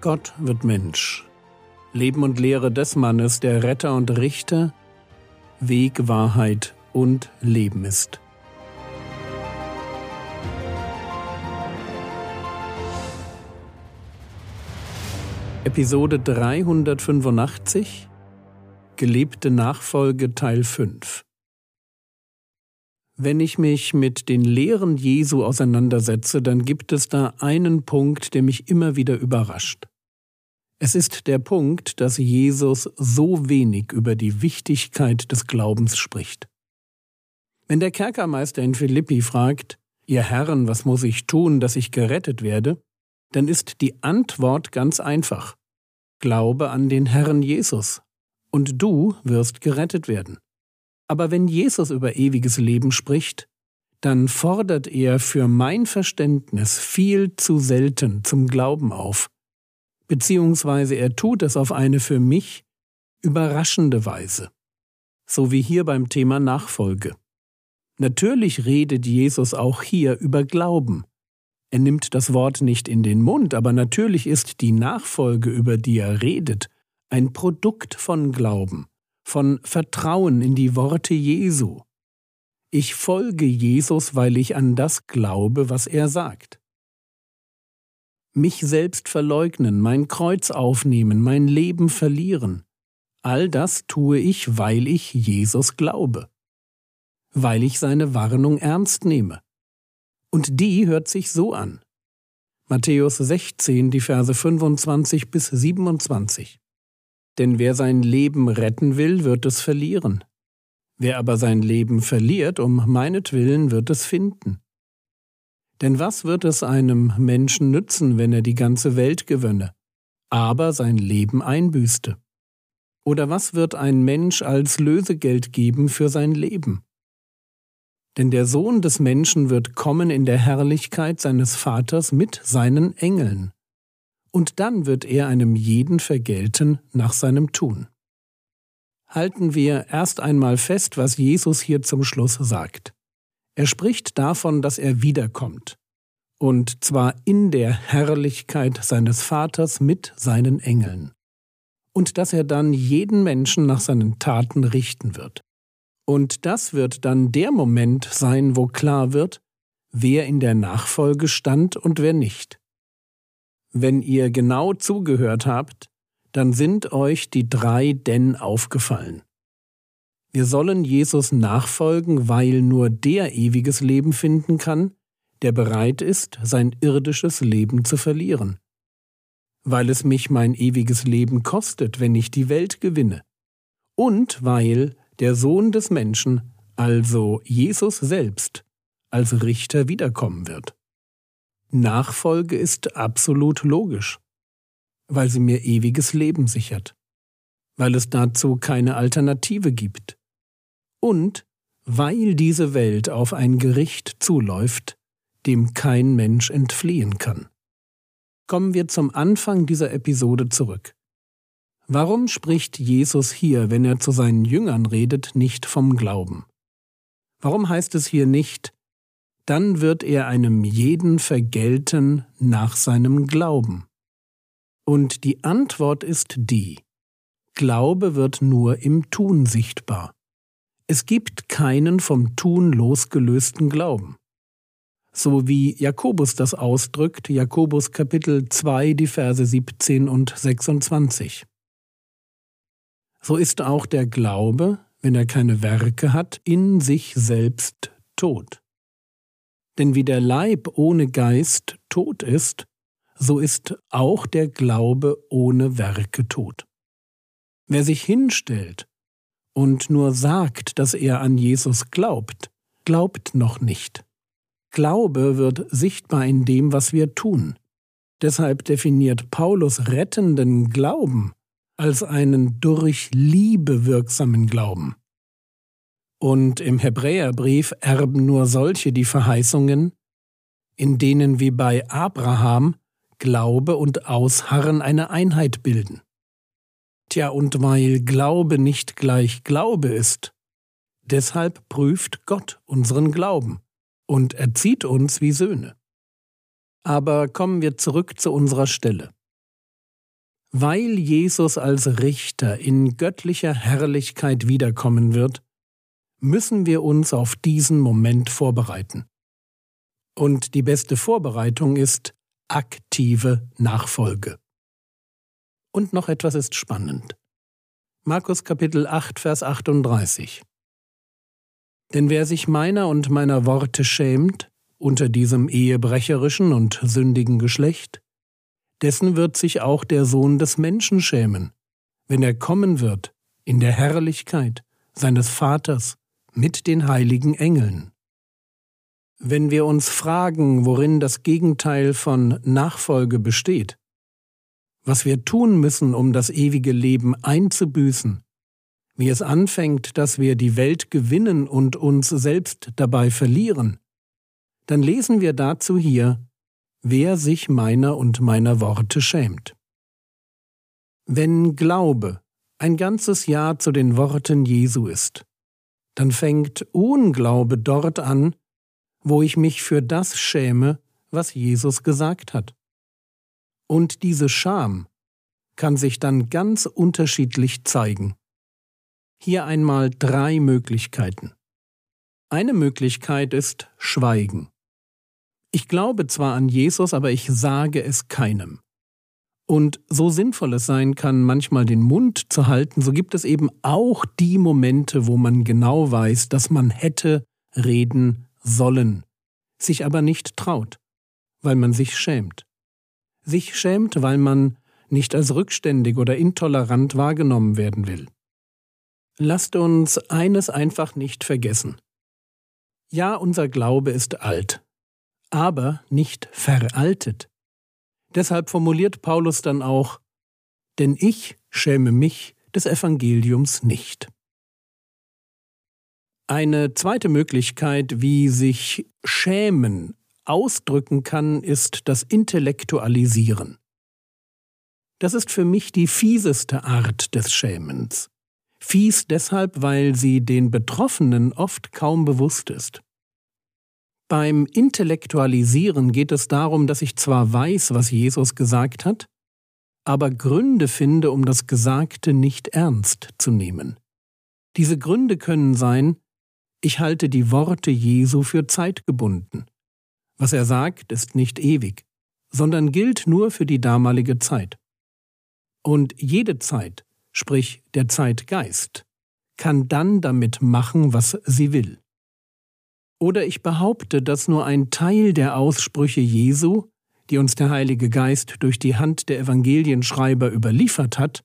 Gott wird Mensch. Leben und Lehre des Mannes, der Retter und Richter, Weg, Wahrheit und Leben ist. Episode 385 Gelebte Nachfolge Teil 5 Wenn ich mich mit den Lehren Jesu auseinandersetze, dann gibt es da einen Punkt, der mich immer wieder überrascht. Es ist der Punkt, dass Jesus so wenig über die Wichtigkeit des Glaubens spricht. Wenn der Kerkermeister in Philippi fragt, Ihr Herren, was muss ich tun, dass ich gerettet werde? dann ist die Antwort ganz einfach. Glaube an den Herrn Jesus, und du wirst gerettet werden. Aber wenn Jesus über ewiges Leben spricht, dann fordert er für mein Verständnis viel zu selten zum Glauben auf, beziehungsweise er tut es auf eine für mich überraschende Weise, so wie hier beim Thema Nachfolge. Natürlich redet Jesus auch hier über Glauben. Er nimmt das Wort nicht in den Mund, aber natürlich ist die Nachfolge, über die er redet, ein Produkt von Glauben, von Vertrauen in die Worte Jesu. Ich folge Jesus, weil ich an das glaube, was er sagt mich selbst verleugnen, mein Kreuz aufnehmen, mein Leben verlieren. All das tue ich, weil ich Jesus glaube, weil ich seine Warnung ernst nehme. Und die hört sich so an. Matthäus 16, die Verse 25 bis 27. Denn wer sein Leben retten will, wird es verlieren. Wer aber sein Leben verliert, um meinetwillen, wird es finden. Denn was wird es einem Menschen nützen, wenn er die ganze Welt gewönne, aber sein Leben einbüßte? Oder was wird ein Mensch als Lösegeld geben für sein Leben? Denn der Sohn des Menschen wird kommen in der Herrlichkeit seines Vaters mit seinen Engeln. Und dann wird er einem jeden vergelten nach seinem Tun. Halten wir erst einmal fest, was Jesus hier zum Schluss sagt. Er spricht davon, dass er wiederkommt, und zwar in der Herrlichkeit seines Vaters mit seinen Engeln, und dass er dann jeden Menschen nach seinen Taten richten wird. Und das wird dann der Moment sein, wo klar wird, wer in der Nachfolge stand und wer nicht. Wenn ihr genau zugehört habt, dann sind euch die drei denn aufgefallen. Wir sollen Jesus nachfolgen, weil nur der ewiges Leben finden kann, der bereit ist, sein irdisches Leben zu verlieren. Weil es mich mein ewiges Leben kostet, wenn ich die Welt gewinne. Und weil der Sohn des Menschen, also Jesus selbst, als Richter wiederkommen wird. Nachfolge ist absolut logisch, weil sie mir ewiges Leben sichert, weil es dazu keine Alternative gibt und weil diese Welt auf ein Gericht zuläuft, dem kein Mensch entfliehen kann. Kommen wir zum Anfang dieser Episode zurück. Warum spricht Jesus hier, wenn er zu seinen Jüngern redet, nicht vom Glauben? Warum heißt es hier nicht, dann wird er einem jeden vergelten nach seinem Glauben? Und die Antwort ist die, Glaube wird nur im Tun sichtbar. Es gibt keinen vom Tun losgelösten Glauben. So wie Jakobus das ausdrückt, Jakobus Kapitel 2, die Verse 17 und 26. So ist auch der Glaube, wenn er keine Werke hat, in sich selbst tot. Denn wie der Leib ohne Geist tot ist, so ist auch der Glaube ohne Werke tot. Wer sich hinstellt und nur sagt, dass er an Jesus glaubt, glaubt noch nicht. Glaube wird sichtbar in dem, was wir tun. Deshalb definiert Paulus rettenden Glauben als einen durch Liebe wirksamen Glauben. Und im Hebräerbrief erben nur solche die Verheißungen, in denen wie bei Abraham Glaube und Ausharren eine Einheit bilden. Tja, und weil Glaube nicht gleich Glaube ist, deshalb prüft Gott unseren Glauben und erzieht uns wie Söhne. Aber kommen wir zurück zu unserer Stelle. Weil Jesus als Richter in göttlicher Herrlichkeit wiederkommen wird, müssen wir uns auf diesen Moment vorbereiten. Und die beste Vorbereitung ist aktive Nachfolge. Und noch etwas ist spannend. Markus Kapitel 8, Vers 38. Denn wer sich meiner und meiner Worte schämt, unter diesem ehebrecherischen und sündigen Geschlecht, dessen wird sich auch der Sohn des Menschen schämen, wenn er kommen wird in der Herrlichkeit seines Vaters mit den heiligen Engeln. Wenn wir uns fragen, worin das Gegenteil von Nachfolge besteht, was wir tun müssen, um das ewige Leben einzubüßen, wie es anfängt, dass wir die Welt gewinnen und uns selbst dabei verlieren, dann lesen wir dazu hier, wer sich meiner und meiner Worte schämt. Wenn Glaube ein ganzes Jahr zu den Worten Jesu ist, dann fängt Unglaube dort an, wo ich mich für das schäme, was Jesus gesagt hat. Und diese Scham kann sich dann ganz unterschiedlich zeigen. Hier einmal drei Möglichkeiten. Eine Möglichkeit ist Schweigen. Ich glaube zwar an Jesus, aber ich sage es keinem. Und so sinnvoll es sein kann, manchmal den Mund zu halten, so gibt es eben auch die Momente, wo man genau weiß, dass man hätte reden sollen, sich aber nicht traut, weil man sich schämt. Sich schämt, weil man nicht als rückständig oder intolerant wahrgenommen werden will. Lasst uns eines einfach nicht vergessen. Ja, unser Glaube ist alt, aber nicht veraltet. Deshalb formuliert Paulus dann auch, denn ich schäme mich des Evangeliums nicht. Eine zweite Möglichkeit, wie sich Schämen ausdrücken kann, ist das Intellektualisieren. Das ist für mich die fieseste Art des Schämens. Fies deshalb, weil sie den Betroffenen oft kaum bewusst ist. Beim Intellektualisieren geht es darum, dass ich zwar weiß, was Jesus gesagt hat, aber Gründe finde, um das Gesagte nicht ernst zu nehmen. Diese Gründe können sein, ich halte die Worte Jesu für zeitgebunden. Was er sagt, ist nicht ewig, sondern gilt nur für die damalige Zeit. Und jede Zeit, sprich der Zeitgeist, kann dann damit machen, was sie will. Oder ich behaupte, dass nur ein Teil der Aussprüche Jesu, die uns der Heilige Geist durch die Hand der Evangelienschreiber überliefert hat,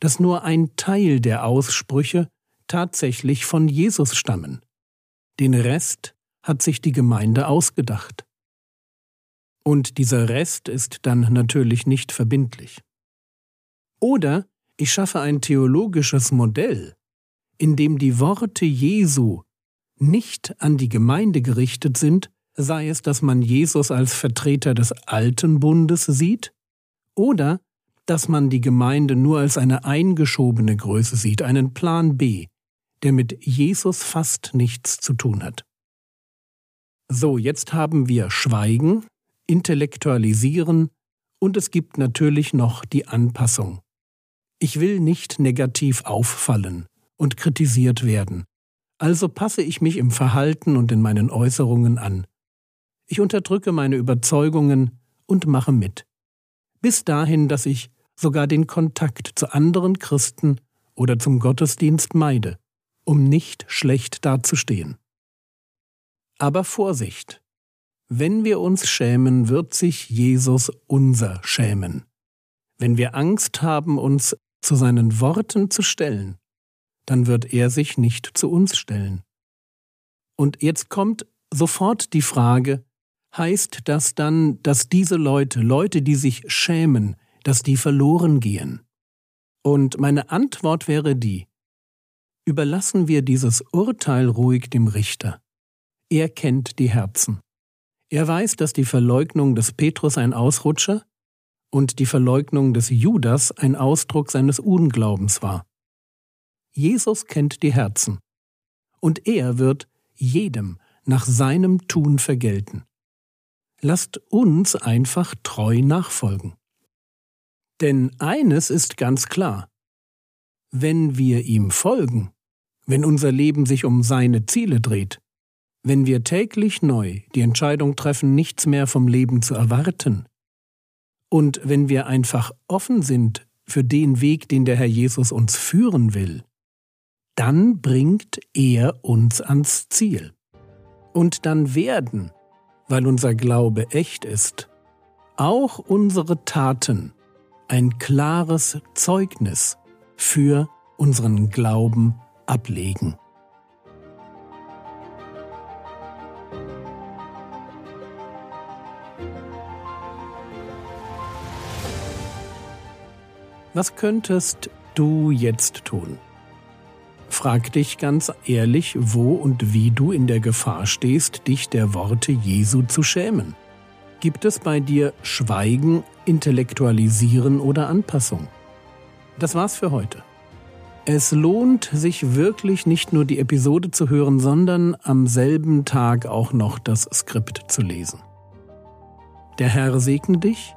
dass nur ein Teil der Aussprüche tatsächlich von Jesus stammen. Den Rest hat sich die Gemeinde ausgedacht. Und dieser Rest ist dann natürlich nicht verbindlich. Oder ich schaffe ein theologisches Modell, in dem die Worte Jesu nicht an die Gemeinde gerichtet sind, sei es, dass man Jesus als Vertreter des alten Bundes sieht, oder dass man die Gemeinde nur als eine eingeschobene Größe sieht, einen Plan B, der mit Jesus fast nichts zu tun hat. So, jetzt haben wir Schweigen, Intellektualisieren und es gibt natürlich noch die Anpassung. Ich will nicht negativ auffallen und kritisiert werden. Also passe ich mich im Verhalten und in meinen Äußerungen an. Ich unterdrücke meine Überzeugungen und mache mit. Bis dahin, dass ich sogar den Kontakt zu anderen Christen oder zum Gottesdienst meide, um nicht schlecht dazustehen. Aber Vorsicht! Wenn wir uns schämen, wird sich Jesus unser schämen. Wenn wir Angst haben, uns zu seinen Worten zu stellen, dann wird er sich nicht zu uns stellen. Und jetzt kommt sofort die Frage, heißt das dann, dass diese Leute, Leute, die sich schämen, dass die verloren gehen? Und meine Antwort wäre die, überlassen wir dieses Urteil ruhig dem Richter. Er kennt die Herzen. Er weiß, dass die Verleugnung des Petrus ein Ausrutscher und die Verleugnung des Judas ein Ausdruck seines Unglaubens war. Jesus kennt die Herzen, und er wird jedem nach seinem Tun vergelten. Lasst uns einfach treu nachfolgen. Denn eines ist ganz klar. Wenn wir ihm folgen, wenn unser Leben sich um seine Ziele dreht, wenn wir täglich neu die Entscheidung treffen, nichts mehr vom Leben zu erwarten, und wenn wir einfach offen sind für den Weg, den der Herr Jesus uns führen will, dann bringt er uns ans Ziel. Und dann werden, weil unser Glaube echt ist, auch unsere Taten ein klares Zeugnis für unseren Glauben ablegen. Was könntest du jetzt tun? Frag dich ganz ehrlich, wo und wie du in der Gefahr stehst, dich der Worte Jesu zu schämen. Gibt es bei dir Schweigen, Intellektualisieren oder Anpassung? Das war's für heute. Es lohnt sich wirklich nicht nur die Episode zu hören, sondern am selben Tag auch noch das Skript zu lesen. Der Herr segne dich,